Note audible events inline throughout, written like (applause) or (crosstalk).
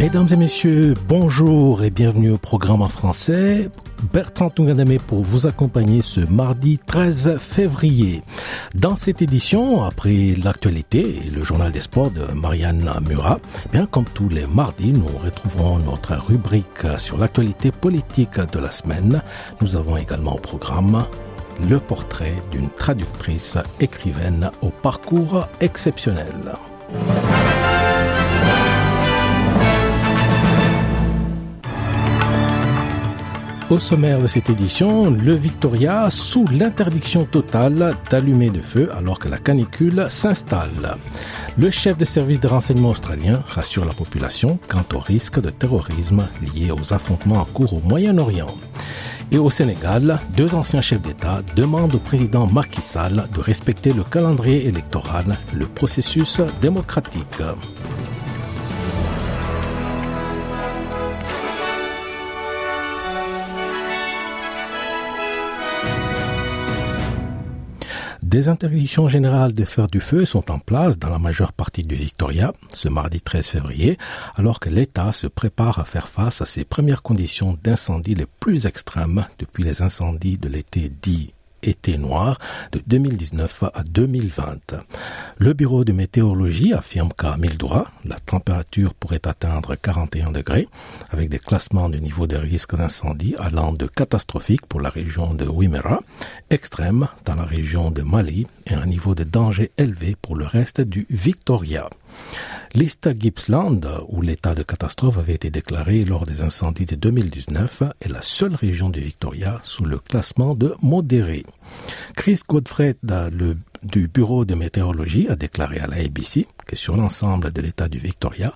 Mesdames et messieurs, bonjour et bienvenue au programme en français. Bertrand Tunganame pour vous accompagner ce mardi 13 février. Dans cette édition, après l'actualité et le journal des sports de Marianne Murat, bien comme tous les mardis, nous retrouverons notre rubrique sur l'actualité politique de la semaine. Nous avons également au programme le portrait d'une traductrice écrivaine au parcours exceptionnel. Au sommaire de cette édition, le Victoria sous l'interdiction totale d'allumer de feu alors que la canicule s'installe. Le chef de service de renseignement australien rassure la population quant au risque de terrorisme lié aux affrontements en cours au Moyen-Orient. Et au Sénégal, deux anciens chefs d'État demandent au président Macky Sall de respecter le calendrier électoral, le processus démocratique. Des interdictions générales de faire du feu sont en place dans la majeure partie du Victoria ce mardi 13 février, alors que l'État se prépare à faire face à ses premières conditions d'incendie les plus extrêmes depuis les incendies de l'été dit été noir de 2019 à 2020. Le bureau de météorologie affirme qu'à Mildura, la température pourrait atteindre 41 degrés, avec des classements de niveau de risque d'incendie allant de catastrophique pour la région de Wimmera, extrême dans la région de Mali et un niveau de danger élevé pour le reste du Victoria. L'East Gippsland, où l'état de catastrophe avait été déclaré lors des incendies de 2019, est la seule région du Victoria sous le classement de modéré. Chris Godfrey du Bureau de météorologie a déclaré à la ABC que sur l'ensemble de l'état du Victoria,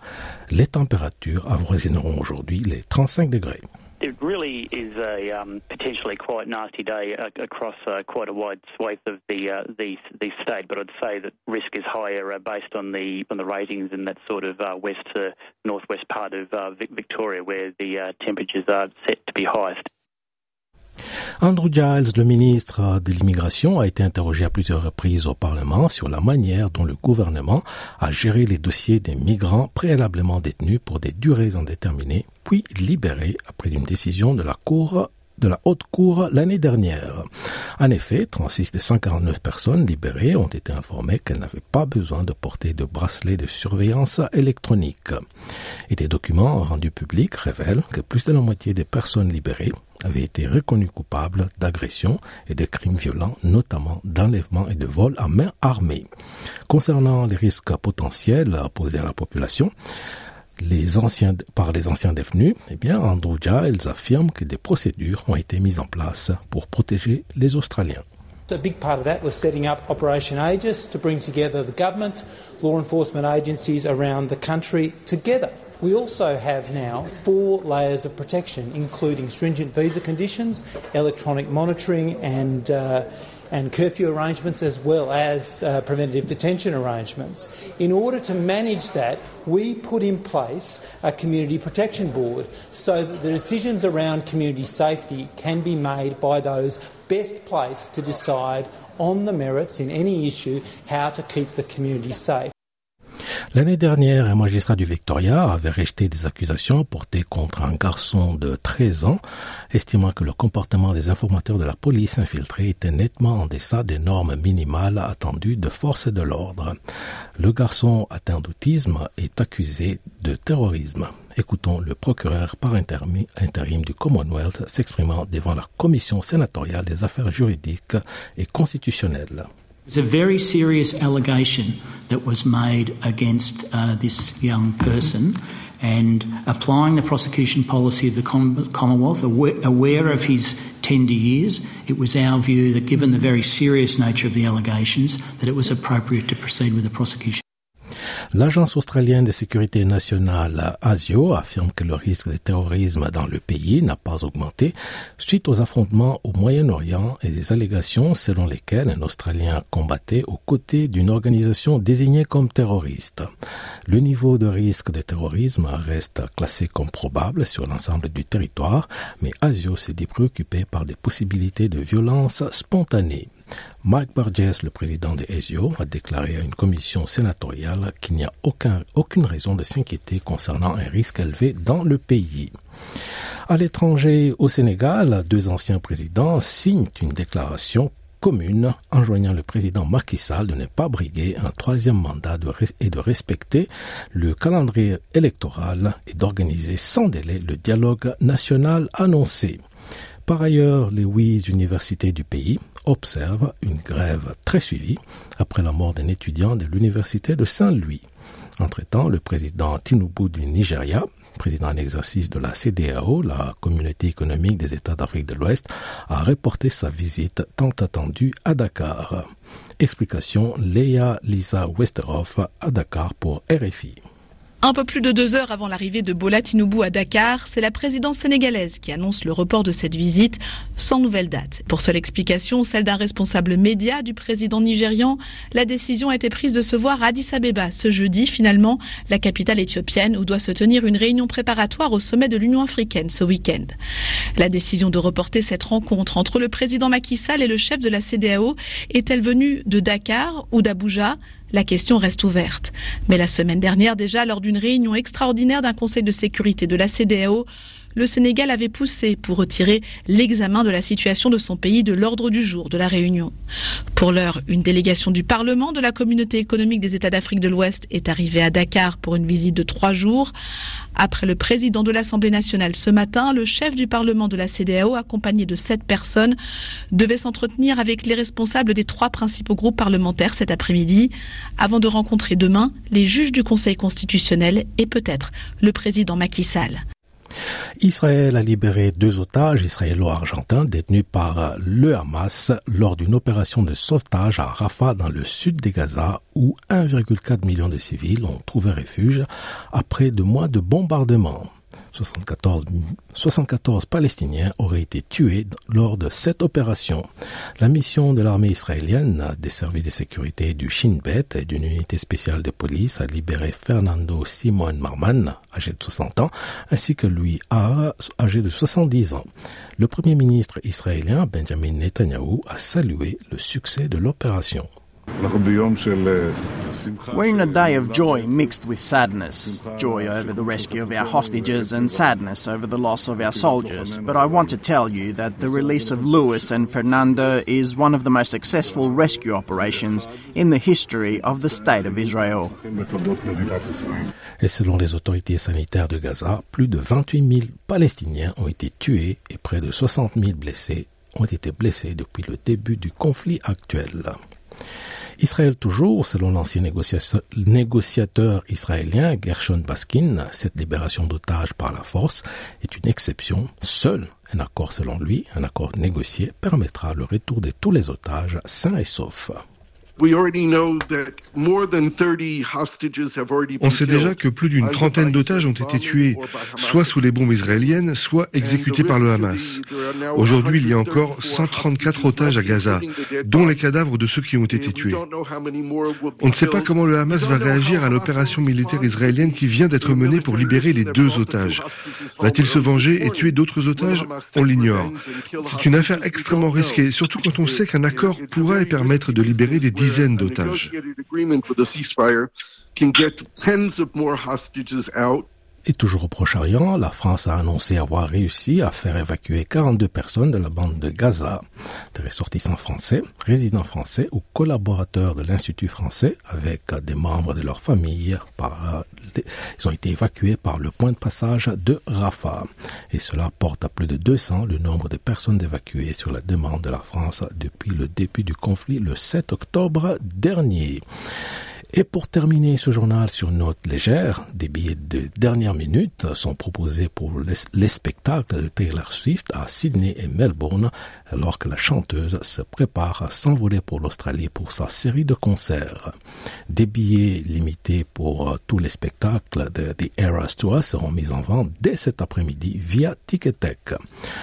les températures avoisineront aujourd'hui les 35 degrés. It really is a um, potentially quite nasty day uh, across uh, quite a wide swath of the, uh, the the state, but I'd say that risk is higher uh, based on the on the ratings in that sort of uh, west to northwest part of uh, Victoria, where the temperatures are set to be highest. Andrew Giles, le ministre de l'immigration, a été interrogé à plusieurs reprises au Parlement sur la manière dont le gouvernement a géré les dossiers des migrants préalablement détenus pour des durées indéterminées, puis libérés après une décision de la Cour de la Haute Cour l'année dernière. En effet, 36 des 149 personnes libérées ont été informées qu'elles n'avaient pas besoin de porter de bracelet de surveillance électronique. Et des documents rendus publics révèlent que plus de la moitié des personnes libérées avaient été reconnues coupables d'agressions et de crimes violents, notamment d'enlèvement et de vol à main armée. Concernant les risques potentiels posés à la population, les anciens, par les anciens détenus, eh bien, Andrew Giles affirme que des procédures ont été mises en place pour protéger les Australiens. A big part of that was setting up Operation Aegis to bring together the government, law enforcement agencies around the country together. We also have now four layers of protection, including stringent visa conditions, electronic monitoring, and uh, and curfew arrangements as well as uh, preventative detention arrangements. In order to manage that, we put in place a community protection board so that the decisions around community safety can be made by those best placed to decide on the merits in any issue how to keep the community safe. L'année dernière, un magistrat du Victoria avait rejeté des accusations portées contre un garçon de 13 ans, estimant que le comportement des informateurs de la police infiltrée était nettement en deçà des normes minimales attendues de force de l'ordre. Le garçon atteint d'autisme est accusé de terrorisme. Écoutons le procureur par intérim du Commonwealth s'exprimant devant la commission sénatoriale des affaires juridiques et constitutionnelles. It's a very serious allegation that was made against uh, this young person. And applying the prosecution policy of the Commonwealth, aware of his tender years, it was our view that given the very serious nature of the allegations, that it was appropriate to proceed with the prosecution. L'Agence australienne de sécurité nationale ASIO affirme que le risque de terrorisme dans le pays n'a pas augmenté suite aux affrontements au Moyen-Orient et des allégations selon lesquelles un Australien combattait aux côtés d'une organisation désignée comme terroriste. Le niveau de risque de terrorisme reste classé comme probable sur l'ensemble du territoire, mais ASIO s'est dit par des possibilités de violence spontanée. Mike Burgess, le président de ESIO, a déclaré à une commission sénatoriale qu'il n'y a aucune raison de s'inquiéter concernant un risque élevé dans le pays. À l'étranger, au Sénégal, deux anciens présidents signent une déclaration commune enjoignant le président Macky Sall de ne pas briguer un troisième mandat et de respecter le calendrier électoral et d'organiser sans délai le dialogue national annoncé. Par ailleurs, les huit universités du pays observent une grève très suivie après la mort d'un étudiant de l'université de Saint-Louis. Entre-temps, le président Tinubu du Nigeria, président en exercice de la CDAO, la communauté économique des États d'Afrique de l'Ouest, a reporté sa visite tant attendue à Dakar. Explication Leia Lisa Westerhoff à Dakar pour RFI. Un peu plus de deux heures avant l'arrivée de Bola Tinubu à Dakar, c'est la présidence sénégalaise qui annonce le report de cette visite sans nouvelle date. Pour seule explication, celle d'un responsable média du président nigérian, la décision a été prise de se voir à Addis Abeba ce jeudi, finalement, la capitale éthiopienne, où doit se tenir une réunion préparatoire au sommet de l'Union africaine ce week-end. La décision de reporter cette rencontre entre le président Macky Sall et le chef de la CDAO est-elle venue de Dakar ou d'Abuja? La question reste ouverte. Mais la semaine dernière, déjà, lors d'une réunion extraordinaire d'un conseil de sécurité de la CDAO, le Sénégal avait poussé pour retirer l'examen de la situation de son pays de l'ordre du jour de la réunion. Pour l'heure, une délégation du Parlement de la communauté économique des États d'Afrique de l'Ouest est arrivée à Dakar pour une visite de trois jours. Après le président de l'Assemblée nationale ce matin, le chef du Parlement de la CDAO, accompagné de sept personnes, devait s'entretenir avec les responsables des trois principaux groupes parlementaires cet après-midi, avant de rencontrer demain les juges du Conseil constitutionnel et peut-être le président Macky Sall. Israël a libéré deux otages israélo-argentins détenus par le Hamas lors d'une opération de sauvetage à Rafah dans le sud des Gaza où 1,4 million de civils ont trouvé refuge après deux mois de bombardements. 74, 74 Palestiniens auraient été tués lors de cette opération. La mission de l'armée israélienne, des services de sécurité du Shin Bet et d'une unité spéciale de police a libéré Fernando Simon Marman, âgé de 60 ans, ainsi que lui, âgé de 70 ans. Le premier ministre israélien, Benjamin Netanyahu, a salué le succès de l'opération. We're in a day of joy mixed with sadness. Joy over the rescue of our hostages and sadness over the loss of our soldiers. But I want to tell you that the release of Luis and Fernando is one of the most successful rescue operations in the history of the State of Israel. Et selon les autorités sanitaires de Gaza, plus de 28 000 Palestiniens ont été tués et près de 60 000 blessés ont été blessés depuis le début du conflit actuel. Israël toujours, selon l'ancien négociateur israélien Gershon Baskin, cette libération d'otages par la force est une exception. Seul un accord, selon lui, un accord négocié, permettra le retour de tous les otages sains et saufs. On sait déjà que plus d'une trentaine d'otages ont été tués, soit sous les bombes israéliennes, soit exécutés par le Hamas. Aujourd'hui, il y a encore 134 otages à Gaza, dont les cadavres de ceux qui ont été tués. On ne sait pas comment le Hamas va réagir à l'opération militaire israélienne qui vient d'être menée pour libérer les deux otages. Va-t-il se venger et tuer d'autres otages? On l'ignore. C'est une affaire extrêmement risquée, surtout quand on sait qu'un accord pourrait permettre de libérer des dizaines d'otages. Et toujours au Proche-Orient, la France a annoncé avoir réussi à faire évacuer 42 personnes de la bande de Gaza, des ressortissants français, résidents français ou collaborateurs de l'Institut français avec des membres de leur famille. Par, ils ont été évacués par le point de passage de Rafah. Et cela porte à plus de 200 le nombre de personnes évacuées sur la demande de la France depuis le début du conflit le 7 octobre dernier. Et pour terminer ce journal sur une note légère, des billets de dernière minute sont proposés pour les, spectacles de Taylor Swift à Sydney et Melbourne, alors que la chanteuse se prépare à s'envoler pour l'Australie pour sa série de concerts. Des billets limités pour tous les spectacles de The Eras Tour seront mis en vente dès cet après-midi via Ticketek.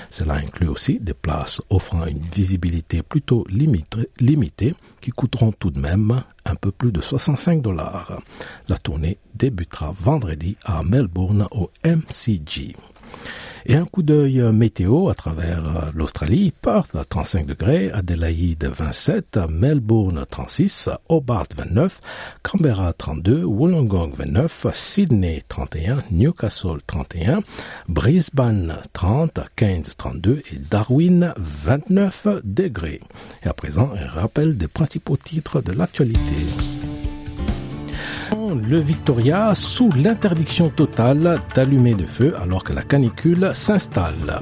Cela inclut aussi des places offrant une visibilité plutôt limitée qui coûteront tout de même un peu plus de 65 dollars. La tournée débutera vendredi à Melbourne au MCG. Et un coup d'œil météo à travers euh, l'Australie, Perth à 35 degrés, Adelaide 27, Melbourne 36, Hobart 29, Canberra 32, Wollongong 29, Sydney 31, Newcastle 31, Brisbane 30, Cairns 32 et Darwin 29 degrés. Et à présent, un rappel des principaux titres de l'actualité le Victoria sous l'interdiction totale d'allumer de feu alors que la canicule s'installe.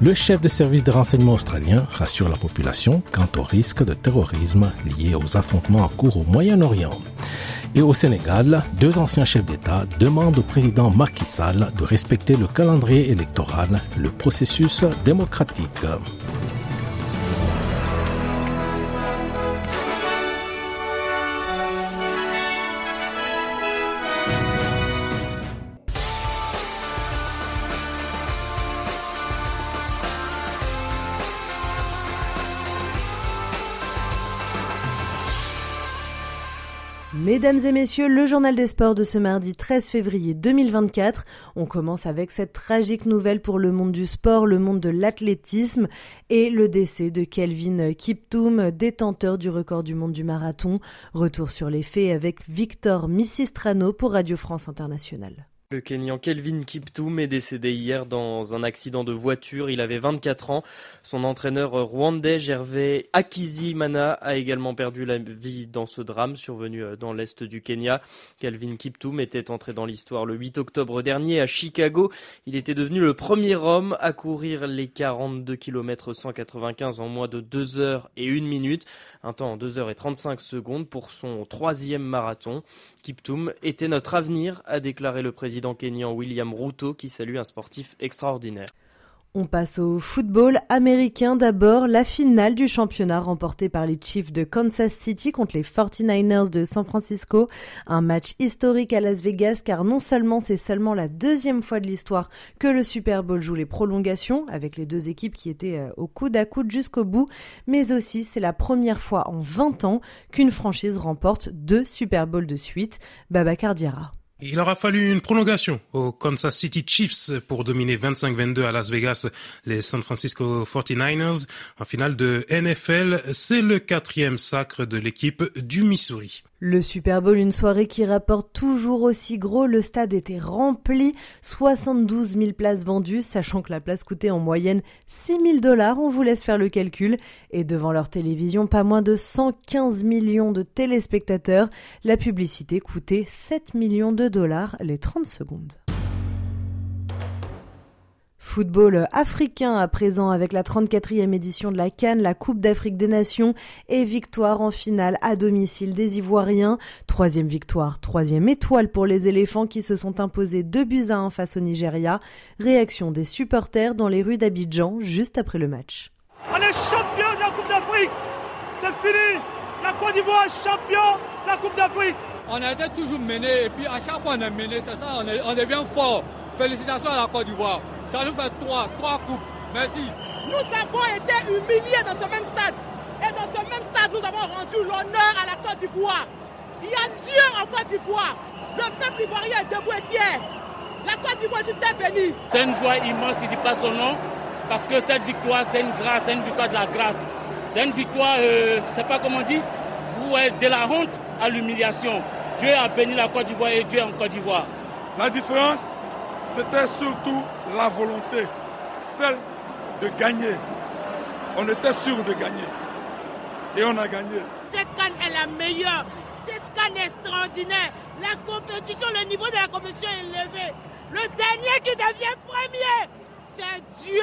Le chef de service de renseignement australien rassure la population quant au risque de terrorisme lié aux affrontements en cours au Moyen-Orient. Et au Sénégal, deux anciens chefs d'État demandent au président Macky Sall de respecter le calendrier électoral, le processus démocratique. Mesdames et messieurs, le journal des sports de ce mardi 13 février 2024. On commence avec cette tragique nouvelle pour le monde du sport, le monde de l'athlétisme et le décès de Kelvin Kiptoum, détenteur du record du monde du marathon. Retour sur les faits avec Victor Missistrano pour Radio France Internationale. Le Kenyan Kelvin Kiptoum est décédé hier dans un accident de voiture. Il avait 24 ans. Son entraîneur rwandais Gervais Akizimana a également perdu la vie dans ce drame survenu euh, dans l'est du Kenya. Kelvin Kiptoum était entré dans l'histoire le 8 octobre dernier à Chicago. Il était devenu le premier homme à courir les 42 km 195 en moins de 2 heures et 1 minute. Un temps en 2 heures et 35 secondes pour son troisième marathon. Kiptoum était notre avenir, a déclaré le président kényan William Ruto, qui salue un sportif extraordinaire. On passe au football américain d'abord, la finale du championnat remportée par les Chiefs de Kansas City contre les 49ers de San Francisco. Un match historique à Las Vegas car non seulement c'est seulement la deuxième fois de l'histoire que le Super Bowl joue les prolongations avec les deux équipes qui étaient euh, au coude à coude jusqu'au bout, mais aussi c'est la première fois en 20 ans qu'une franchise remporte deux Super Bowls de suite. Baba Cardiara. Il aura fallu une prolongation aux Kansas City Chiefs pour dominer 25-22 à Las Vegas les San Francisco 49ers. En finale de NFL, c'est le quatrième sacre de l'équipe du Missouri. Le Super Bowl, une soirée qui rapporte toujours aussi gros. Le stade était rempli, 72 000 places vendues, sachant que la place coûtait en moyenne 6 000 dollars. On vous laisse faire le calcul. Et devant leur télévision, pas moins de 115 millions de téléspectateurs. La publicité coûtait 7 millions de dollars les 30 secondes. Football africain à présent avec la 34e édition de la Cannes, la Coupe d'Afrique des Nations et victoire en finale à domicile des Ivoiriens. Troisième victoire, troisième étoile pour les éléphants qui se sont imposés 2 buts à 1 face au Nigeria. Réaction des supporters dans les rues d'Abidjan juste après le match. On est champion de la Coupe d'Afrique C'est fini La Côte d'Ivoire est champion de la Coupe d'Afrique On a été toujours mené et puis à chaque fois on est mené, c'est ça, on, on devient fort. Félicitations à la Côte d'Ivoire. Ça nous fait trois, trois coupes. Merci. Nous avons été humiliés dans ce même stade. Et dans ce même stade, nous avons rendu l'honneur à la Côte d'Ivoire. Il y a Dieu en Côte d'Ivoire. Le peuple ivoirien est debout et fier. La Côte d'Ivoire, tu t'es béni. C'est une joie immense, il ne dit pas son nom, parce que cette victoire, c'est une grâce, c'est une victoire de la grâce. C'est une victoire, euh, je ne sais pas comment on dit, vous êtes de la honte à l'humiliation. Dieu a béni la Côte d'Ivoire et Dieu en Côte d'Ivoire. La différence, c'était surtout la volonté, celle de gagner. On était sûr de gagner. Et on a gagné. Cette canne est la meilleure. Cette canne est extraordinaire. La compétition, le niveau de la compétition est élevé. Le dernier qui devient premier, c'est Dieu.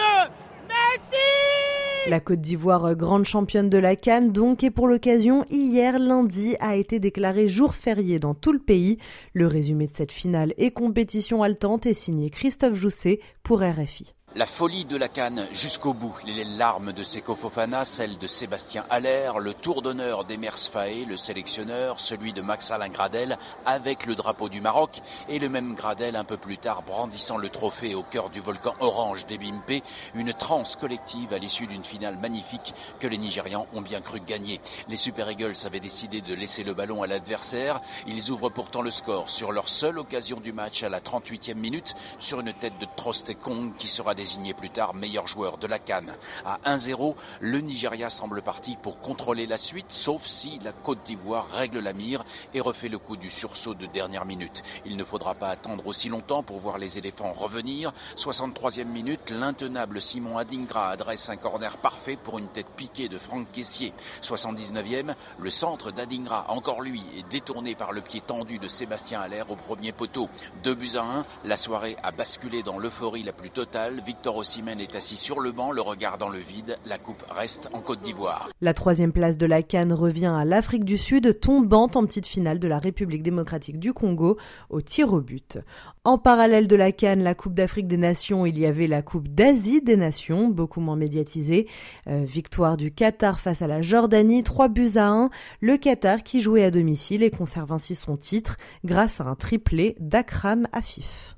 Merci La Côte d'Ivoire, grande championne de la Cannes, donc, et pour l'occasion, hier, lundi, a été déclaré jour férié dans tout le pays. Le résumé de cette finale et compétition haletante est signé Christophe Jousset pour RFI. La folie de la canne jusqu'au bout. Les larmes de Seko Fofana, celles de Sébastien Haller, le tour d'honneur d'Emers Faé, le sélectionneur, celui de Max Alain Gradel, avec le drapeau du Maroc, et le même Gradel un peu plus tard brandissant le trophée au cœur du volcan orange d'Ebimpe, une transe collective à l'issue d'une finale magnifique que les Nigérians ont bien cru gagner. Les Super Eagles avaient décidé de laisser le ballon à l'adversaire. Ils ouvrent pourtant le score sur leur seule occasion du match à la 38e minute, sur une tête de Trostekong qui sera désigné désigné plus tard meilleur joueur de la Cannes. À 1-0, le Nigeria semble parti pour contrôler la suite, sauf si la Côte d'Ivoire règle la mire et refait le coup du sursaut de dernière minute. Il ne faudra pas attendre aussi longtemps pour voir les éléphants revenir. 63e minute, l'intenable Simon Adingra adresse un corner parfait pour une tête piquée de Franck Caissier. 79e, le centre d'Adingra, encore lui, est détourné par le pied tendu de Sébastien Allaire au premier poteau. 2 buts à 1, la soirée a basculé dans l'euphorie la plus totale. Victor Osimhen est assis sur le banc, le regard dans le vide. La coupe reste en Côte d'Ivoire. La troisième place de la Cannes revient à l'Afrique du Sud, tombant en petite finale de la République démocratique du Congo au tir au but. En parallèle de la Cannes, la Coupe d'Afrique des Nations, il y avait la Coupe d'Asie des Nations, beaucoup moins médiatisée. Euh, victoire du Qatar face à la Jordanie, 3 buts à 1. Le Qatar qui jouait à domicile et conserve ainsi son titre grâce à un triplé d'Akram Afif.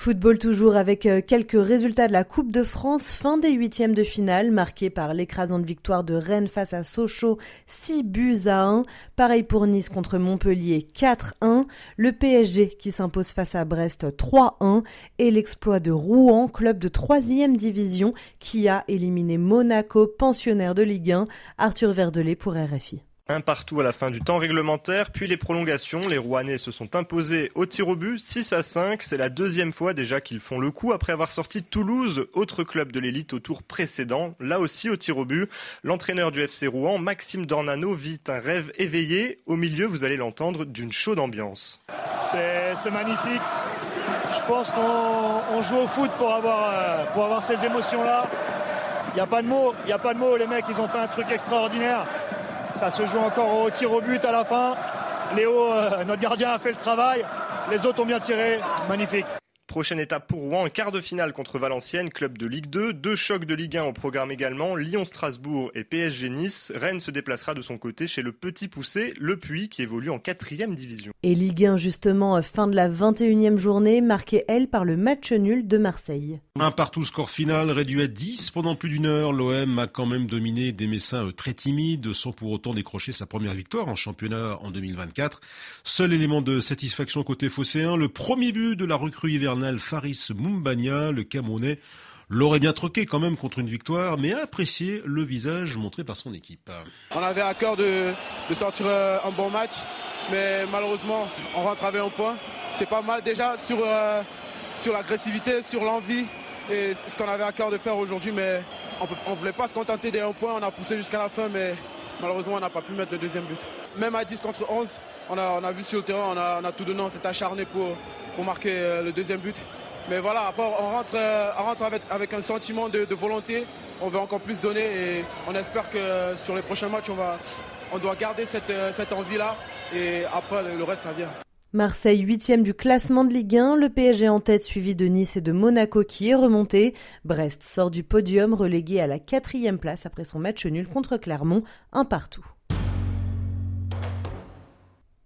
Football toujours avec euh, quelques résultats de la Coupe de France, fin des huitièmes de finale, marqués par l'écrasante victoire de Rennes face à Sochaux, 6 buts à 1. Pareil pour Nice contre Montpellier, 4-1. Le PSG qui s'impose face à Brest, 3-1. Et l'exploit de Rouen, club de troisième division, qui a éliminé Monaco, pensionnaire de Ligue 1. Arthur Verdelet pour RFI. Un partout à la fin du temps réglementaire, puis les prolongations. Les Rouennais se sont imposés au tir au but 6 à 5. C'est la deuxième fois déjà qu'ils font le coup après avoir sorti Toulouse, autre club de l'élite au tour précédent, là aussi au tir au but. L'entraîneur du FC Rouen, Maxime Dornano, vit un rêve éveillé. Au milieu, vous allez l'entendre, d'une chaude ambiance. C'est magnifique. Je pense qu'on joue au foot pour avoir, euh, ces émotions-là. Il n'y a pas de mots, il n'y a pas de mots. Les mecs, ils ont fait un truc extraordinaire. Ça se joue encore au tir au but à la fin. Léo, euh, notre gardien, a fait le travail. Les autres ont bien tiré. Magnifique. Prochaine étape pour Rouen, un quart de finale contre Valenciennes, club de Ligue 2. Deux chocs de Ligue 1 au programme également, Lyon-Strasbourg et PSG Nice. Rennes se déplacera de son côté chez le petit poussé, Le Puy, qui évolue en quatrième division. Et Ligue 1 justement, fin de la 21e journée, marquée elle par le match nul de Marseille. Un partout score final, réduit à 10 pendant plus d'une heure. L'OM a quand même dominé des Messins euh, très timides, sans pour autant décrocher sa première victoire en championnat en 2024. Seul élément de satisfaction côté phocéen, le premier but de la recrue hivernale Faris Mumbania, le Camerounais, l'aurait bien troqué quand même contre une victoire, mais apprécié le visage montré par son équipe. On avait à cœur de, sortir euh, un bon match, mais malheureusement, on rentre avec un point. C'est pas mal déjà sur, euh, l'agressivité, sur l'envie, et ce qu'on avait à cœur de faire aujourd'hui, mais on ne voulait pas se contenter d'un point, on a poussé jusqu'à la fin, mais malheureusement, on n'a pas pu mettre le deuxième but. Même à 10 contre 11, on a, on a vu sur le terrain, on a, on a tout donné, on s'est acharné pour, pour marquer euh, le deuxième but. Mais voilà, après, on rentre, euh, avec, un sentiment de, volonté. On veut encore plus donner et on espère que sur les prochains matchs, on, va, on doit garder cette, euh, cette envie-là. Et après, le reste, ça vient. Marseille huitième du classement de Ligue 1, le PSG en tête suivi de Nice et de Monaco qui est remonté. Brest sort du podium relégué à la quatrième place après son match nul contre Clermont, un partout.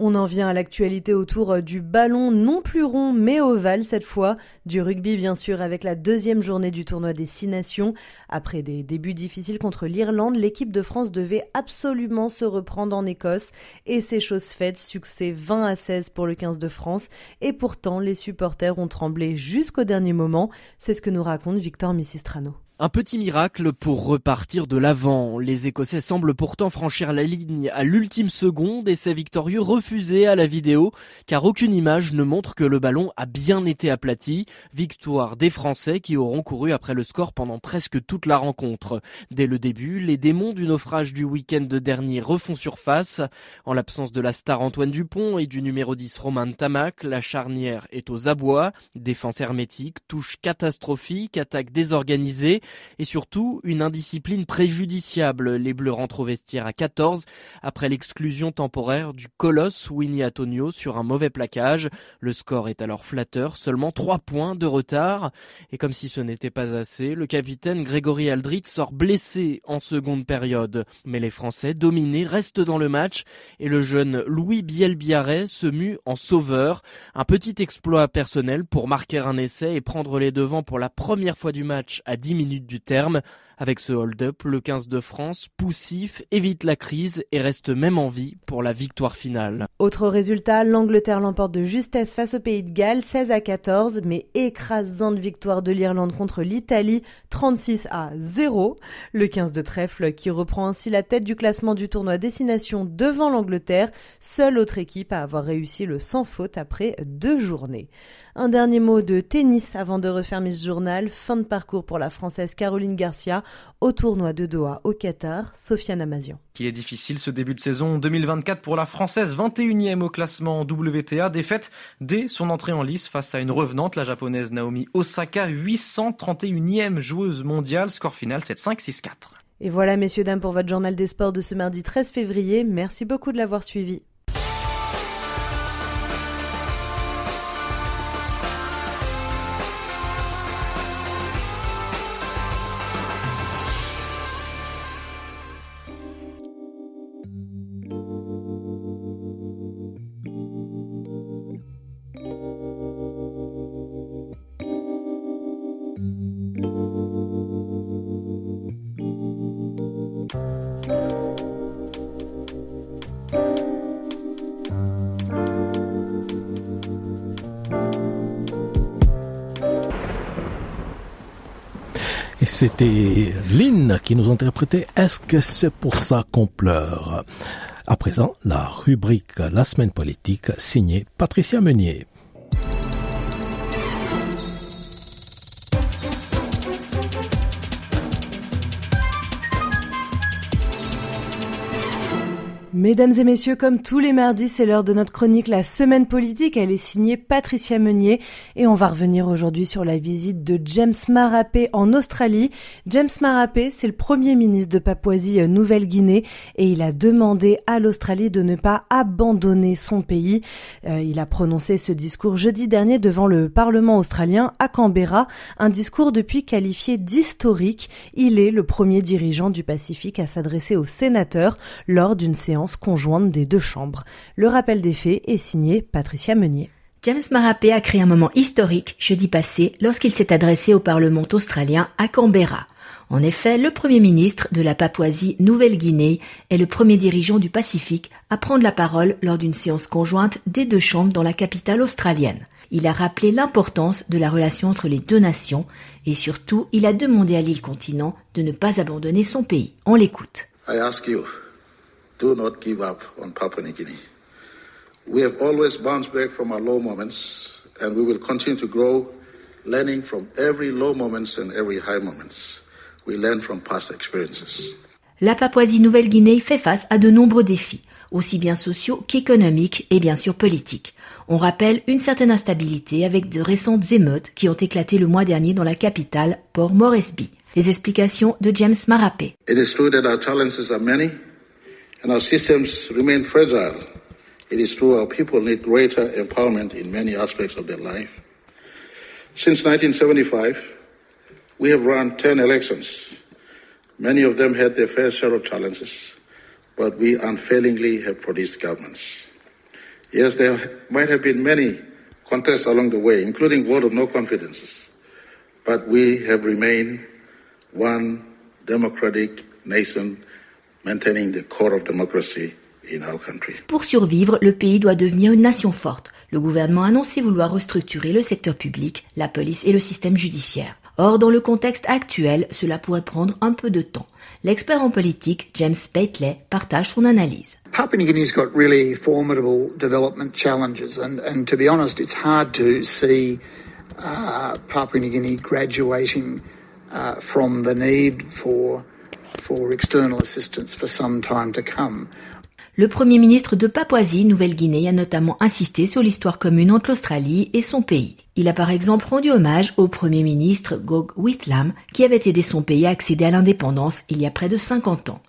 On en vient à l'actualité autour euh, du ballon non plus rond mais ovale cette fois, du rugby bien sûr avec la deuxième journée du tournoi des Six Nations. Après des débuts difficiles contre l'Irlande, l'équipe de France devait absolument se reprendre en Écosse et c'est chose faite, succès 20 à 16 pour le 15 de France et pourtant les supporters ont tremblé jusqu'au dernier moment, c'est ce que nous raconte Victor Missistrano. Un petit miracle pour repartir de l'avant. Les Écossais semblent pourtant franchir la ligne à l'ultime seconde et c'est victorieux refusé à la vidéo car aucune image ne montre que le ballon a bien été aplati. Victoire des Français qui auront couru après le score pendant presque toute la rencontre. Dès le début, les démons du naufrage du week-end dernier refont surface. En l'absence de la star Antoine Dupont et du numéro 10 Romain Tamac, la charnière est aux abois. Défense hermétique, touche catastrophique, attaque désorganisée et surtout une indiscipline préjudiciable. Les Bleus rentrent au vestiaire à 14 après l'exclusion temporaire du colosse Winnie Antonio sur un mauvais plaquage. Le score est alors flatteur, seulement 3 points de retard. Et comme si ce n'était pas assez, le capitaine Grégory Aldrit sort blessé en seconde période. Mais les Français, dominés, restent dans le match et le jeune Louis Bielbiarret se mue en sauveur. Un petit exploit personnel pour marquer un essai et prendre les devants pour la première fois du match à 10 minutes du terme. Avec ce hold-up, le 15 de France, poussif, évite la crise et reste même en vie pour la victoire finale. Autre résultat, l'Angleterre l'emporte de justesse face au Pays de Galles, 16 à 14, mais écrasante victoire de l'Irlande contre l'Italie, 36 à 0. Le 15 de trèfle qui reprend ainsi la tête du classement du tournoi destination devant l'Angleterre, seule autre équipe à avoir réussi le sans faute après deux journées. Un dernier mot de tennis avant de refermer ce journal. Fin de parcours pour la Française Caroline Garcia au tournoi de Doha au Qatar. Sofiane Amazian. Qui est difficile ce début de saison 2024 pour la Française, 21e au classement WTA, défaite dès son entrée en lice face à une revenante, la japonaise Naomi Osaka, 831e joueuse mondiale, score final 7-5, 6-4. Et voilà messieurs, dames, pour votre journal des sports de ce mardi 13 février. Merci beaucoup de l'avoir suivi. C'était Lynn qui nous interprétait Est-ce que c'est pour ça qu'on pleure? À présent, la rubrique La semaine politique signée Patricia Meunier. Mesdames et messieurs, comme tous les mardis, c'est l'heure de notre chronique La Semaine politique. Elle est signée Patricia Meunier et on va revenir aujourd'hui sur la visite de James Marapé en Australie. James Marapé, c'est le premier ministre de Papouasie-Nouvelle-Guinée et il a demandé à l'Australie de ne pas abandonner son pays. Euh, il a prononcé ce discours jeudi dernier devant le Parlement australien à Canberra, un discours depuis qualifié d'historique. Il est le premier dirigeant du Pacifique à s'adresser aux sénateurs lors d'une séance conjointe des deux chambres. Le rappel des faits est signé Patricia Meunier. James Marapé a créé un moment historique jeudi passé lorsqu'il s'est adressé au Parlement australien à Canberra. En effet, le Premier ministre de la Papouasie-Nouvelle-Guinée est le premier dirigeant du Pacifique à prendre la parole lors d'une séance conjointe des deux chambres dans la capitale australienne. Il a rappelé l'importance de la relation entre les deux nations et surtout il a demandé à l'île continent de ne pas abandonner son pays. On l'écoute. Do not give up on Papua New Guinea. We have always bounced back from our low moments, and we will continue to grow, learning from every low moments and every high moments. We learn from past experiences. La Papouasie-Nouvelle-Guinée fait face à de nombreux défis, aussi bien sociaux qu'économiques et bien sûr politiques. On rappelle une certaine instabilité avec de récentes émeutes qui ont éclaté le mois dernier dans la capitale, Port Moresby. Les explications de James Marapé. It is true that our challenges are many, and our systems remain fragile. It is true our people need greater empowerment in many aspects of their life. Since 1975, we have run 10 elections. Many of them had their fair share of challenges, but we unfailingly have produced governments. Yes, there might have been many contests along the way, including vote of no confidences, but we have remained one democratic nation maintaining the core of democracy in our country. Pour survivre, le pays doit devenir une nation forte. Le gouvernement a annoncé vouloir restructurer le secteur public, la police et le système judiciaire. Or, dans le contexte actuel, cela pourrait prendre un peu de temps. L'expert en politique, James Paitley, partage son analyse. Papua New Guinea's got really formidable development challenges, and, and to be honest, it's hard to see uh, Papua New Guinea graduating uh, from the need for for external assistance for some time to come. Le Premier ministre de Papouasie, Nouvelle-Guinée, a notamment insisté sur l'histoire commune entre l'Australie et son pays. Il a par exemple rendu hommage au Premier ministre Gog Whitlam, qui avait aidé son pays à accéder à l'indépendance il y a près de 50 ans.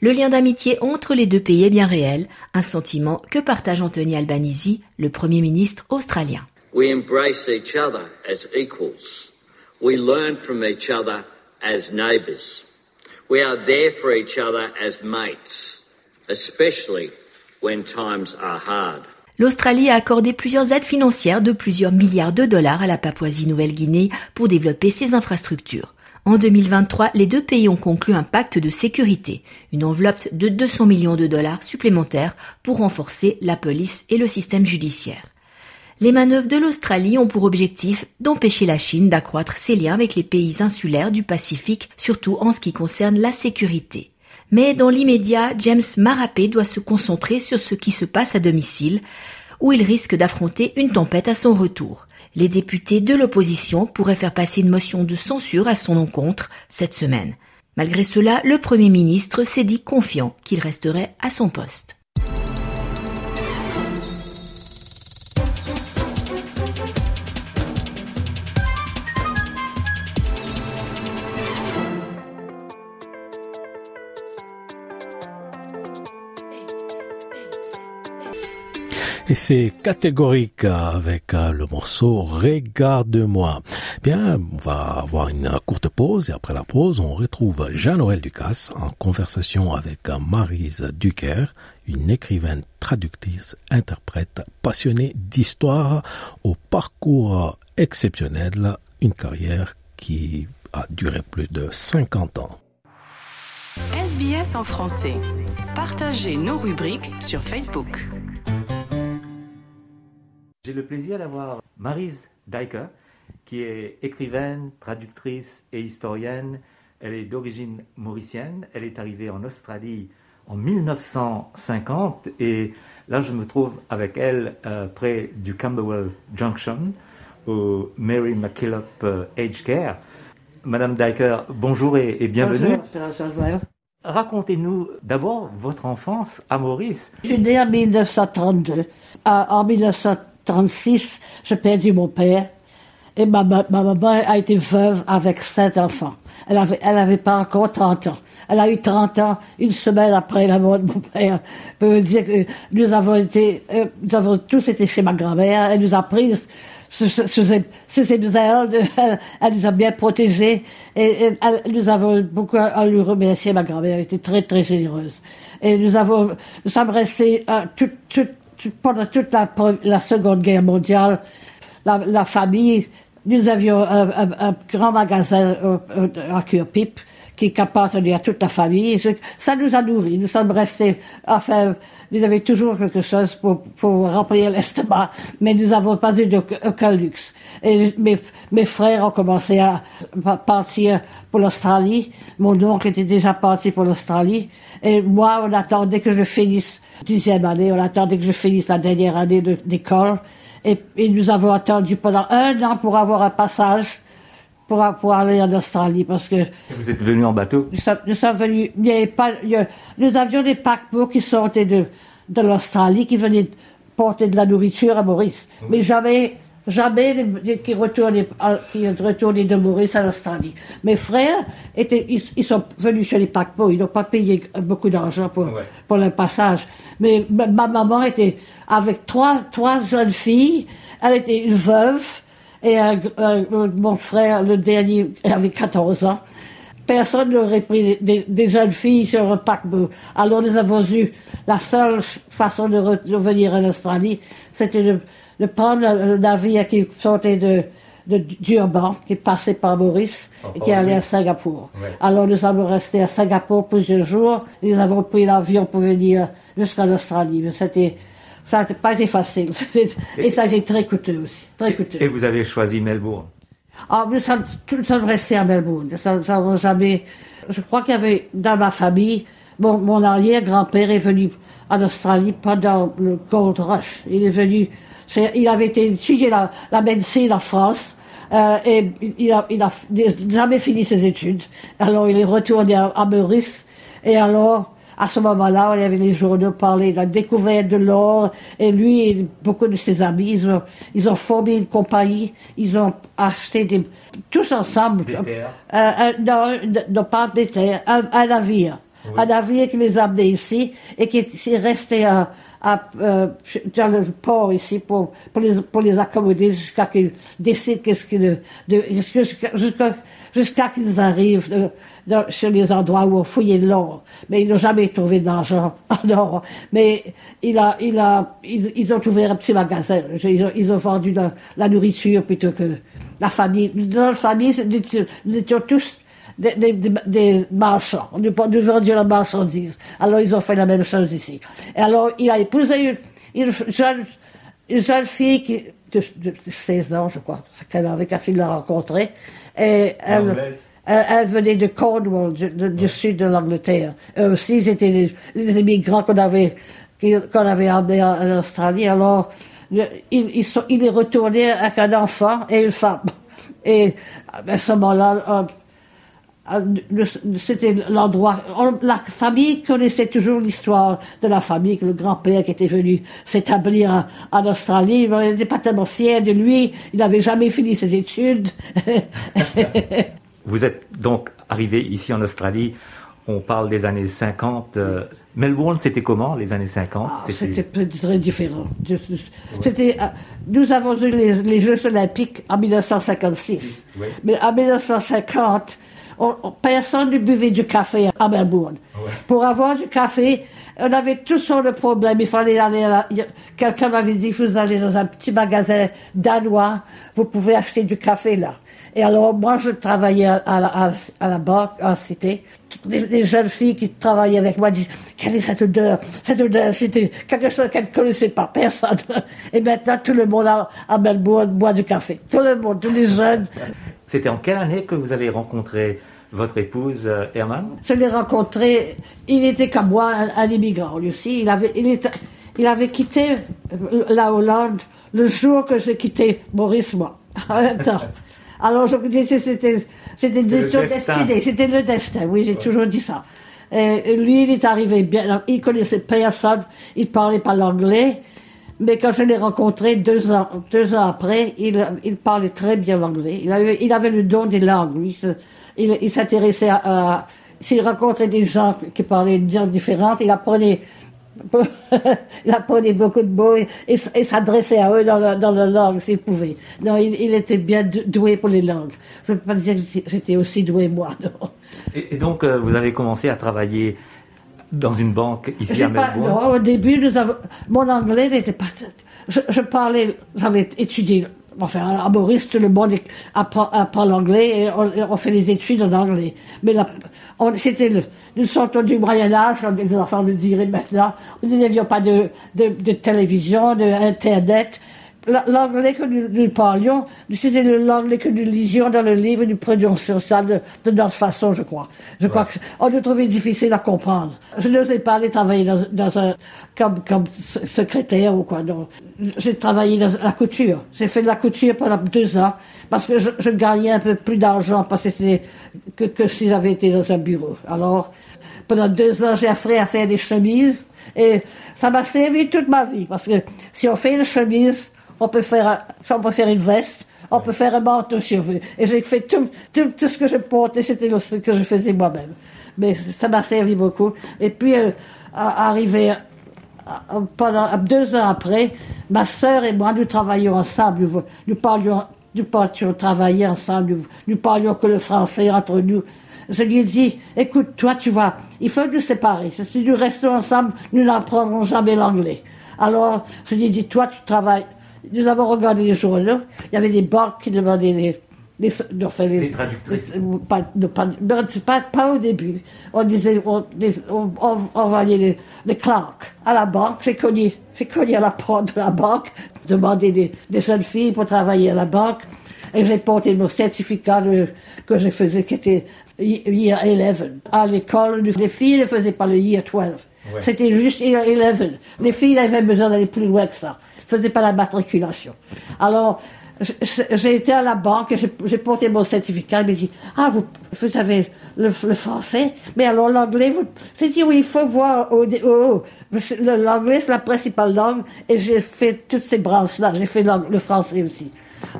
Le lien d'amitié entre les deux pays est bien réel, un sentiment que partage Anthony Albanese, le Premier ministre australien. We embrace each other as equals. We learn from each other as neighbours. We are there for each other as mates, especially when times are hard. L'Australie a accordé plusieurs aides financières de plusieurs milliards de dollars à la Papouasie-Nouvelle-Guinée pour développer ses infrastructures. En 2023, les deux pays ont conclu un pacte de sécurité, une enveloppe de 200 millions de dollars supplémentaires pour renforcer la police et le système judiciaire. Les manœuvres de l'Australie ont pour objectif d'empêcher la Chine d'accroître ses liens avec les pays insulaires du Pacifique, surtout en ce qui concerne la sécurité. Mais dans l'immédiat, James Marapé doit se concentrer sur ce qui se passe à domicile, où il risque d'affronter une tempête à son retour. Les députés de l'opposition pourraient faire passer une motion de censure à son encontre cette semaine. Malgré cela, le Premier ministre s'est dit confiant qu'il resterait à son poste. C'est catégorique avec euh, le morceau Regarde-moi. Bien, on va avoir une courte pause et après la pause, on retrouve Jean-Noël Ducasse en conversation avec Marise Duquer, une écrivaine, traductrice, interprète passionnée d'histoire au parcours exceptionnel, une carrière qui a duré plus de 50 ans. SBS en français. Partagez nos rubriques sur Facebook. J'ai le plaisir d'avoir Marise Dijker, qui est écrivaine, traductrice et historienne. Elle est d'origine mauricienne. Elle est arrivée en Australie en 1950 et là je me trouve avec elle euh, près du Camberwell Junction au Mary MacKillop euh, Aged Care. Madame Dijker, bonjour et, et bienvenue. Bonjour, Racontez-nous d'abord votre enfance à Maurice. Je suis née en 1932. En 1932, 36, j'ai perdu mon père. Et ma, ma, maman a été veuve avec sept enfants. Elle avait, elle avait pas encore 30 ans. Elle a eu 30 ans une semaine après la mort de mon père. Je peux dire que nous avons été, euh, nous avons tous été chez ma grand-mère. Elle nous a prises sous, ses, ailes. (laughs) Elle, nous a bien protégés. Et, nous avons beaucoup à lui remercier. Ma grand-mère Elle était très, très généreuse. Et nous avons, nous sommes restés euh, tout, tout, pendant toute la, Seconde Guerre mondiale, la, famille, nous avions un, grand magasin euh, euh, à Cure-Pipe qui appartenait à toute la famille. Ça nous a nourris. Nous sommes restés, enfin, nous avions toujours quelque chose pour, pour remplir l'estomac, mais nous n'avons pas eu aucun luxe. Et mes, mes frères ont commencé à partir pour l'Australie. Mon oncle était déjà parti pour l'Australie. Et moi, on attendait que je finisse dixième année, on attendait que je finisse la dernière année d'école. Et, nous avons attendu pendant un an pour avoir un passage pour, pour aller en Australie parce que. Vous êtes venu en bateau? Nous, sommes venus. Il y pas, nous avions des paquebots qui sortaient de, de l'Australie, qui venaient porter de la nourriture à Maurice. Mais jamais jamais qui retournaient, qui retournaient de Maurice à l'Australie. Mes frères étaient, ils, sont venus sur les paquebots, ils n'ont pas payé beaucoup d'argent pour, pour le passage. Mais ma, maman était avec trois, trois jeunes filles, elle était une veuve, et mon frère, le dernier, avait 14 ans. Personne n'aurait pris des, jeunes filles sur un paquebot. Alors nous avons eu la seule façon de revenir en Australie, c'était de de prendre le navire qui sortait de, de Durban, qui passait par Maurice et qui allait à Singapour. Alors nous sommes restés à Singapour plusieurs jours. Nous avons pris l'avion pour venir jusqu'en Australie. Mais c'était, ça n'a pas été facile. (laughs) Et ça a été très coûteux aussi. Très coûteux. Et vous avez choisi Melbourne Ah, nous sommes, nous sommes restés à Melbourne. Nous sommes jamais. Je crois qu'il y avait dans ma famille, mon, mon arrière-grand-père est venu en Australie pendant le Gold Rush. Il est venu, c'est- il avait été étudier la, la médecine en France. euh, et il a, il a jamais fini ses études. Alors il est retourné à, à Maurice. Et alors, à ce moment-là, il y avait les journaux parlaient de la découverte de l'or. Et lui et beaucoup de ses amis, ils ont, ils ont formé une compagnie. Ils ont acheté des, tous ensemble. Des terres. Euh, un- non, non, pas des terres, un, un navire. Un navire qui les a amenés ici et qui est est resté à, à, euh, dans le port ici pour, pour, les, pour les accommoder jusqu'à qu'ils décident qu'est-ce qu'ils, de, jusqu'à, jusqu'à, jusqu'à qu'ils arrivent euh, dans- sur les endroits où on fouillait de l'or. Mais ils n'ont jamais trouvé d'argent (laughs) en or. Mais il a, il a, ils, ont ouvert un petit magasin. Ils ont, ils ont vendu la, la nourriture plutôt que la famille. Dans la famille, nous étions tous des, des, des, des marchands. Nous, nous vendions la marchandise. Alors ils ont fait la même chose ici. Et alors il a épousé une, une jeune, une jeune fille qui, de, de 16 ans, je crois, c'est qu'elle avait il l'a rencontrée. Et elle, Anglaise. elle, elle venait de Cornwall, du, de- du sud de l'Angleterre. Eux aussi, ils étaient les immigrants qu'on avait, qu'on avait emmenés en, en Australie. Alors, le- il, sont- il est retourné avec un enfant et une femme. Et à ce moment-là, euh, euh, c'était l'endroit. La famille connaissait toujours l'histoire de la famille, que le grand-père qui était venu s'établir en, Australie. On n'était pas tellement fiers de lui. Il n'avait jamais fini ses études. (laughs) Vous êtes donc arrivé ici en Australie. On parle des années 50. euh, Melbourne, c'était comment les années 50 Ah, C'était très différent. C'était, euh, nous avons eu les, les Jeux Olympiques en 1956. oui. Mais en 1950, on- on- personne ne buvait du café à Melbourne. Pour avoir du café, on avait tout sortes de problèmes. Il fallait aller à la- Quelqu'un m'avait dit, vous allez dans un petit magasin danois, vous pouvez acheter du café là. Et alors, moi, je travaillais à, à la, à la- à la banque, en cité. Toutes les, les jeunes filles qui travaillaient avec moi disaient, quelle est cette odeur? Cette odeur, c'était quelque chose qu'elles ne connaissaient pas, personne. (laughs) Et maintenant, tout le monde à, à Melbourne boit du café. Tout le monde, tous les jeunes. C'était en quelle année que vous avez rencontré votre épouse euh, Herman? Je l'ai rencontré, il était comme moi, un, un immigrant, lui aussi. Il avait, il, était, il avait quitté euh, la Hollande le jour que j'ai quitté Maurice, moi, (laughs) en même temps. Alors je me disais, c'était, c'était une destin. destinée, c'était le destin, oui, j'ai toujours dit ça. Et lui, il est arrivé bien, il connaissait personne, il parlait pas l'anglais, mais quand je l'ai rencontré deux ans, deux ans après, il, il parlait très bien l'anglais. Il avait, il avait le don des langues, lui. Il, il, s'intéressait à, s'il rencontrait des gens qui parlaient une langue différente, il apprenait, (laughs) il apprenait beaucoup de mots et, et, s'adressait à eux dans la, dans la langue s'il pouvait. Non, il, il était bien dou- doué pour les langues. Je ne peux pas dire que j'étais- aussi doué moi, non. et, et donc, euh, vous avez commencé à travailler dans une banque ici à Melbourne au début, nous avons, mon anglais n'était pas. Je, je parlais, j'avais étudié. Enfin, à Maurice, tout le monde apprend, apprend l'anglais et on, on fait des études en anglais. Mais on, c'était le, nous sortons du Moyen-Âge, les enfants le diraient maintenant. Nous n'avions pas de, de, de télévision, de Internet. La- L'anglais que nous, nous parlions, c'était le- l'anglais que nous lisions dans le livre, nous prenions sur ça de, de notre façon, je crois. Je crois qu'on nous trouvait difficile à comprendre. Je n'osais pas aller travailler dans, dans un, comme, comme se- secrétaire ou quoi. J'ai travaillé dans la couture. J'ai fait de la couture pendant deux ans parce que je, je gagnais un peu plus d'argent parce que que, que si j'avais été dans un bureau. Alors, pendant deux ans, j'ai appris à faire des chemises et ça m'a servi toute ma vie parce que si on fait une chemise, on peut faire, un- on peut faire une veste, on peut faire un manteau si on veut. Et j'ai fait tout, tout, tout ce que je portais, c'était ce que je faisais moi-même. Mais ça m'a servi beaucoup. Et puis, euh, à- arrivé à- pendant deux ans après, ma sœur et moi, nous travaillions ensemble. Nous, nous parlions, nous partions travailler ensemble. Nous, nous parlions que le français entre nous. Je lui ai dit, écoute, toi, tu vas, il faut nous séparer. Si nous restons ensemble, nous n'apprendrons jamais l'anglais. Alors, je lui ai dit, toi, tu travailles. Nous avons regardé les journaux. Il y avait des banques qui demandaient les, les, enfin, les, Les traductrices. les- pas, de- pas, pas, pas au début. On disait, on, on, on envoyait les, les clercs à la banque. J'ai connu, j'ai connu à la porte de la banque, demander des, des jeunes filles pour travailler à la banque. Et j'ai porté mon certificat de, que je faisais, qui était Year 11. À l'école, les filles ne faisaient pas le Year 12. C'était juste Year 11. Les filles avaient besoin d'aller plus loin que ça. Ne faisaient pas la matriculation. Alors, j'ai été à la banque, j'ai porté mon certificat, il me dit, ah, vous, vous avez le, français, mais alors l'anglais, vous... J'ai dit, oui, il faut voir, l'anglais c'est la principale langue, et j'ai fait toutes ces branches-là, j'ai fait le français aussi.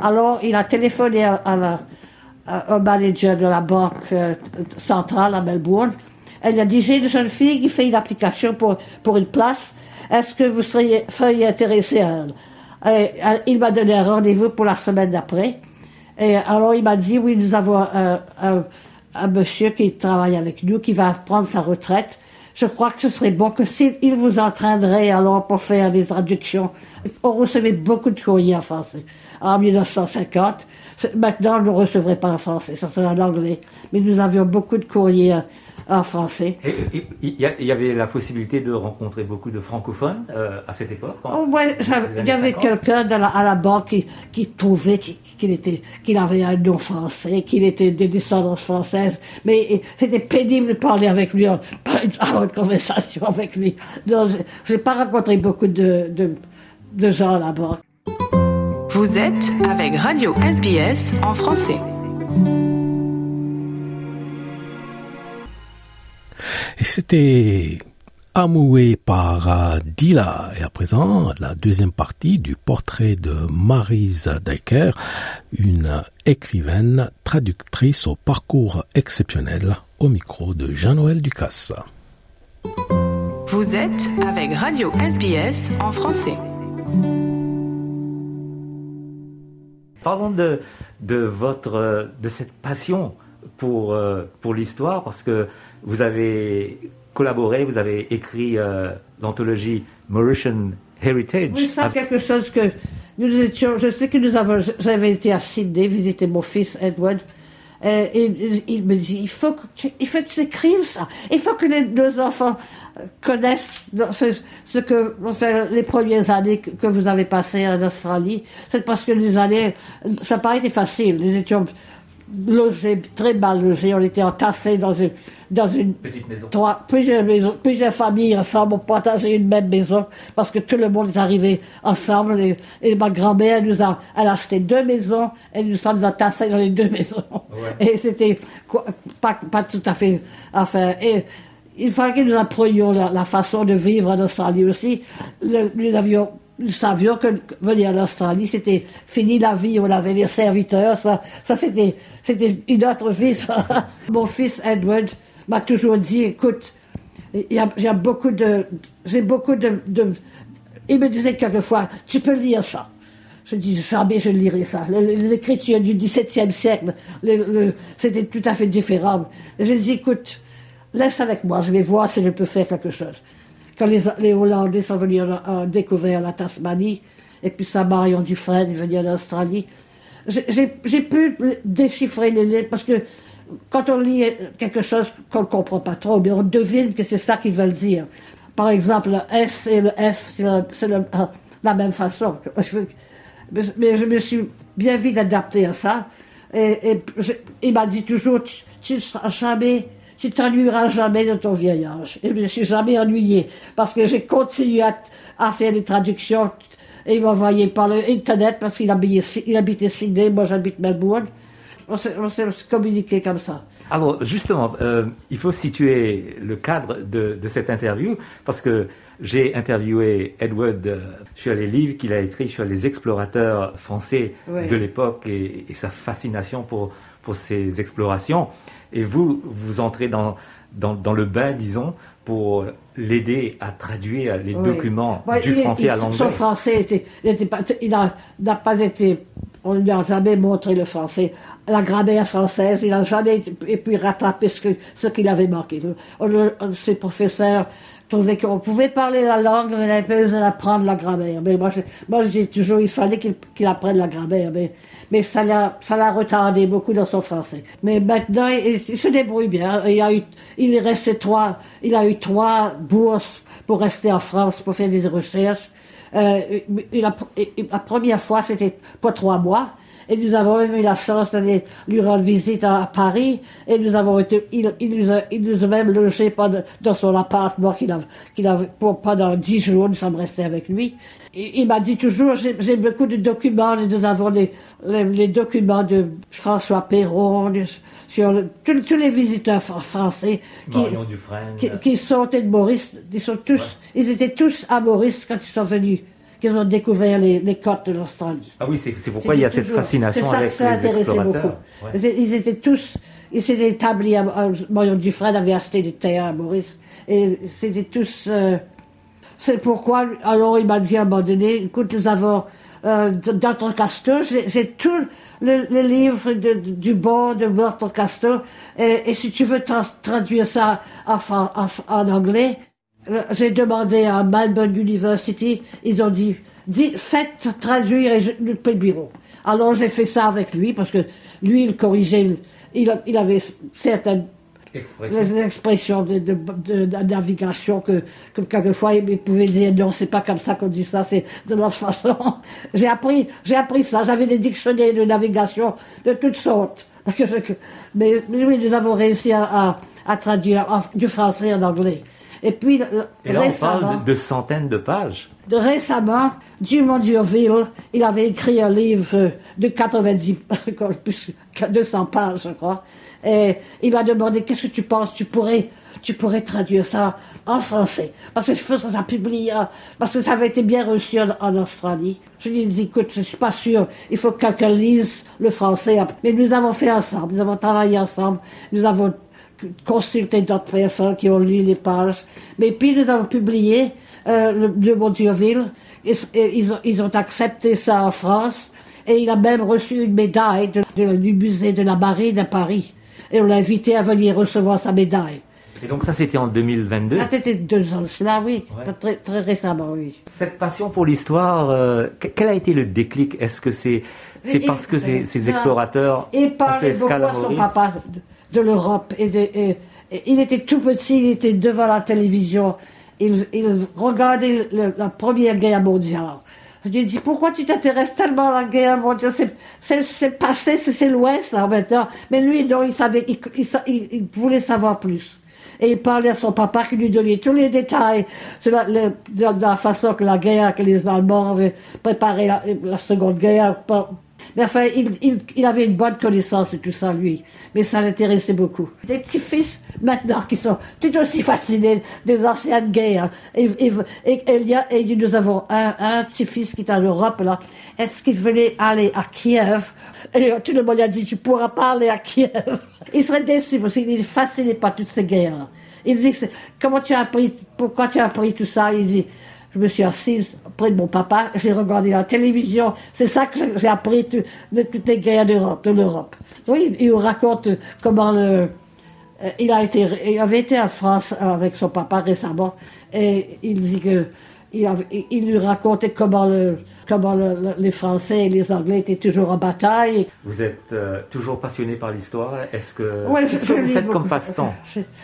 Alors, il a téléphoné à, la, au manager de la banque euh, centrale à Melbourne, elle a dit, j'ai une jeune fille qui fait une application pour une place, est-ce que vous seriez, intéressé à euh, il m'a donné un rendez-vous pour la semaine d'après. Et alors il m'a dit, oui, nous avons un, un, monsieur qui travaille avec nous, qui va prendre sa retraite. Je crois que ce serait bon que s'il vous entraînerait alors pour faire des traductions. On recevait beaucoup de courriers en français en 1950. Maintenant, on ne recevrait pas en français, ça serait en anglais. Mais nous avions beaucoup de courriers en français. Il y, avait la possibilité de rencontrer beaucoup de francophones euh, à cette époque oh, ouais, Il y avait quelqu'un à la banque qui, trouvait qu'il était, qu'il avait un nom français, qu'il était de descendance française, mais c'était pénible de parler avec lui, avoir (laughs) une conversation avec lui. Je n'ai pas rencontré beaucoup de, de, de gens à la banque. Vous êtes avec Radio SBS en français. Et c'était amoué par Dila. Et à présent, la deuxième partie du portrait de Marise Diker, une écrivaine traductrice au parcours exceptionnel au micro de Jean-Noël Ducasse. Vous êtes avec Radio SBS en français. Parlons de, de, votre, de cette passion pour, euh, pour l'histoire, parce que vous avez collaboré, vous avez écrit euh, l'anthologie Mauritian Heritage. Oui, ça, quelque chose que nous étions. Je sais que nous avons. J'avais été à Sydney visiter mon fils Edward. Et il, me dit il faut que tu, il faut que tu écrives ça. Il faut que les deux enfants connaissent ce, que les premières années que, vous avez passées en Australie. C'est parce que les années, ça n'a pas été facile. Nous étions logés, très mal logés. On était entassés dans une, dans une petite maison. Trois, plusieurs maisons, plusieurs familles ensemble. On partageait une même maison parce que tout le monde est arrivé ensemble. Et, ma grand-mère nous a, elle a acheté deux maisons et nous sommes entassés dans les deux (laughs) maisons. Et c'était pas, pas tout à fait, enfin, et, il fallait que nous apprenions la, façon de vivre en Australie aussi. nous avions nous savions que venir en Australie, c'était fini la vie, on avait les serviteurs, ça, ça c'était, c'était une autre vie, ça. (laughs) Mon fils Edward m'a toujours dit, écoute, j'ai beaucoup de, j'ai beaucoup de, il me disait quelquefois, tu peux lire ça. Je dis, jamais je lirai ça. Les, écritures du XVIIe siècle, c'était tout à fait différent. Je dis, écoute, laisse avec moi, je vais voir si je peux faire quelque chose quand les, Hollandais sont venus euh, découvrir la Tasmanie, et puis ça Marion Dufresne est venu en Australie, j'ai pu déchiffrer les lettres parce que quand on lit quelque chose qu'on ne comprend pas trop, mais on devine que c'est ça qu'ils veulent dire. Par exemple, le S et le F, c'est euh, la même façon. Mais je me suis bien vite adapté à ça. Et, il m'a dit toujours, tu ne seras jamais tu t'ennuieras jamais de ton vieillage. Et je me suis jamais ennuyé parce que j'ai continué à, faire des traductions et il m'envoyait par l'internet parce qu'il habitait, il habitait Sydney, moi j'habite Melbourne. On s'est, communiqué comme ça. Alors justement, euh, il faut situer le cadre de, cette interview parce que j'ai interviewé Edward euh, sur les livres qu'il a écrits sur les explorateurs français de l'époque et, et, sa fascination pour, pour ces explorations et vous, vous entrez dans, dans, le bain, disons, pour l'aider à traduire les documents du français à l'anglais. Son français, était, il n'a pas été, on ne lui a jamais montré le français, la grammaire française, il n'a jamais pu rattraper ce, ce qu'il avait manqué. ses professeurs trouvaient qu'on pouvait parler la langue, mais il avait besoin d'apprendre la grammaire. Mais moi, je, moi, je dis toujours, il fallait qu'il apprenne la grammaire. Mais mais ça l'a, retardé beaucoup dans son français. Mais maintenant, il, se débrouille bien. Il a eu, il est resté trois, il a eu trois bourses pour rester en France pour faire des recherches. Euh, la première fois, c'était pour trois mois. Et nous avons même eu la chance d'aller lui rendre visite à, Paris. Et nous avons été, il, il, nous, a, il nous a même logé pendant, dans son appartement qu'il a, qu'il a, pour, pendant dix jours. Nous sommes restés avec lui. Et, il m'a dit toujours, j'ai beaucoup de documents. Nous avons les, les, documents de François Perron, sur tous, les visiteurs français qui, qui, sont humoristes. Ils sont tous, ils étaient tous à Maurice quand ils sont venus qu'ils ont découvert les, les côtes de l'Australie. Ah oui, c'est pourquoi il y a cette fascination avec ça les explorateurs. Beaucoup. Ils, étaient tous, ils s'étaient établis, à, Marion Dufresne avait acheté des terres à Maurice, et c'était tous... Euh, c'est pourquoi, alors il m'a dit à un moment donné, écoute, nous avons, euh, dans ton castor, j'ai tous les livres de, du bord de Walter Castor, et, et, si tu veux traduire ça en, en, en anglais, j'ai demandé à Melbourne University, ils ont dit, faites traduire le bureau. Alors j'ai fait ça avec lui, parce que lui, il corrigeait, il, il avait certaines expressions de, de, de, navigation que, que quelquefois il pouvait dire non, c'est pas comme ça qu'on dit ça, c'est de l'autre (laughs) façon. j'ai appris, j'ai appris ça. J'avais des dictionnaires de navigation de toutes sortes. (laughs) mais, oui, nous avons réussi à, à, traduire du français en anglais. Et puis, euh, Et là, on parle de, centaines de pages. De récemment, Dumont Durville, il avait écrit un livre de 90, (laughs) plus 200 pages, je crois. Et il m'a demandé, qu'est-ce que tu penses, tu pourrais, tu pourrais traduire ça en français? Parce que ça a publié, parce que ça avait été bien reçu en, Australie. Je lui ai dit, écoute, je suis pas sûr, il faut que quelqu'un lise le français. Mais nous avons fait ensemble, nous avons travaillé ensemble, nous avons consulter d'autres personnes qui ont lu les pages. Mais puis nous avons publié euh, le, ils, ont, ils, ont, accepté ça en France et il a même reçu une médaille de, du musée de la marine à Paris. Et on l'a invité à venir recevoir sa médaille. Et donc ça c'était en 2022 Ça c'était deux ans cela, oui, très, très, récemment, oui. Cette passion pour l'histoire, euh, quel a été le déclic? Est-ce que c'est c'est parce que ces, ces explorateurs ont fait escale à Maurice? De l'Europe. Et, il était tout petit, il était devant la télévision. Il, regardait la Première Guerre mondiale. Je lui ai dit, pourquoi tu t'intéresses tellement à la guerre mondiale? C'est passé, c'est loin ça maintenant. Mais lui, non, il savait, il, voulait savoir plus. Et il parlait à son papa qui lui donnait tous les détails sur la, la façon que la guerre, que les Allemands avaient préparé la Seconde Guerre mais enfin, il, il, avait une bonne connaissance de tout ça, lui. Mais ça l'intéressait beaucoup. Des petits-fils, maintenant, qui sont tout aussi fascinés des anciennes guerres. Et, et, et, et nous avons un, un petit-fils qui est en Europe, là. Est-ce qu'il voulait aller à Kiev? Et tout le monde a dit, tu pourras pas aller à Kiev. (laughs) Il serait déçu parce qu'il est fasciné par toutes ces guerres. Il dit, comment tu as appris, pourquoi tu as appris tout ça? Il dit, je me suis assise près de mon papa, j'ai regardé la télévision. C'est ça que j'ai appris de toutes les guerres d'Europe, de l'Europe. Oui, il raconte comment euh, il a été, il avait été en France avec son papa récemment et il dit que il, lui racontait comment, le, comment les Français et les Anglais étaient toujours en bataille. Vous êtes euh, toujours passionné par l'histoire. Est-ce que, ouais, que vous faites comme passe-temps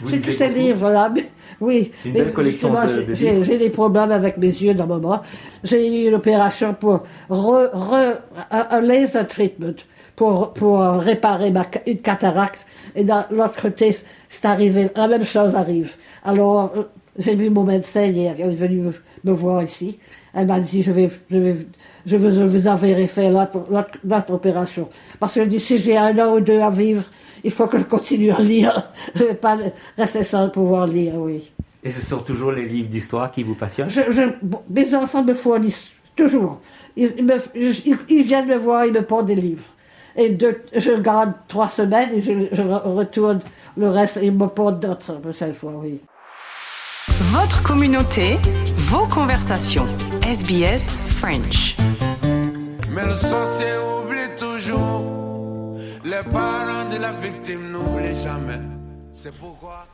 J'ai tous ces livres là. oui. Une belle collection de, J'ai des problèmes avec mes yeux dans le moment. J'ai eu une opération pour re, un, laser treatment pour, pour réparer ma, une cataracte. Et dans l'autre côté, c'est arrivé, la même chose arrive. Alors, euh, j'ai vu mon médecin hier, elle est venue me, voir ici. Elle m'a dit, je vais, je vais, je veux, je vous enverrai faire l'autre opération. Parce que dit, si j'ai un an ou deux à vivre, il faut que je continue à lire. (laughs) Je ne vais pas rester sans pouvoir lire, oui. Et ce sont toujours les livres d'histoire qui vous passionnent? Je, je, Mes enfants me fournissent toujours. Ils, ils, viennent me voir, ils me portent des livres. Et je garde trois semaines et je, je retourne le reste et ils me portent d'autres cette fois, oui. Votre communauté, vos conversations. SBS French. Mais le sorcier oublie toujours. Les parents de la victime n'oublient jamais. C'est pourquoi.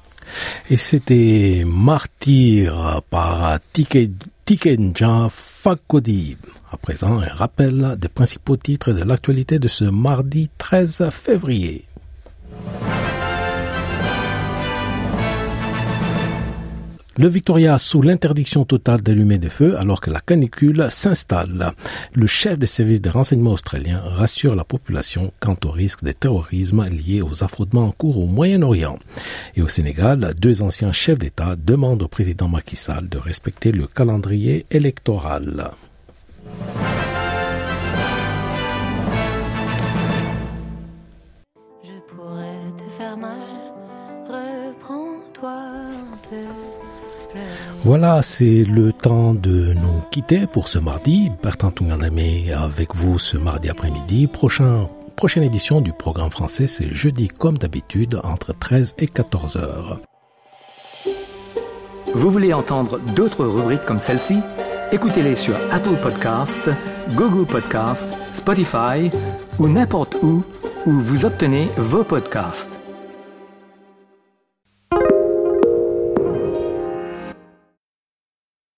Et c'était Martyr par Tikenja Fakodi. À présent, un rappel des principaux titres de l'actualité de ce mardi 13 février. Le Victoria sous l'interdiction totale d'allumer des feux alors que la canicule s'installe. Le chef des services de renseignement australien rassure la population quant au risque de terrorisme lié aux affrontements en cours au Moyen-Orient. Et au Sénégal, deux anciens chefs d'État demandent au président Macky Sall de respecter le calendrier électoral. Voilà, c'est le temps de nous quitter pour ce mardi. Bertrand Tunganame avec vous ce mardi après-midi. Prochain, prochaine édition du programme français, c'est jeudi comme d'habitude entre 13 et 14 heures. Vous voulez entendre d'autres rubriques comme celle-ci? Écoutez-les sur Apple Podcasts, Google Podcasts, Spotify ou n'importe où où vous obtenez vos podcasts.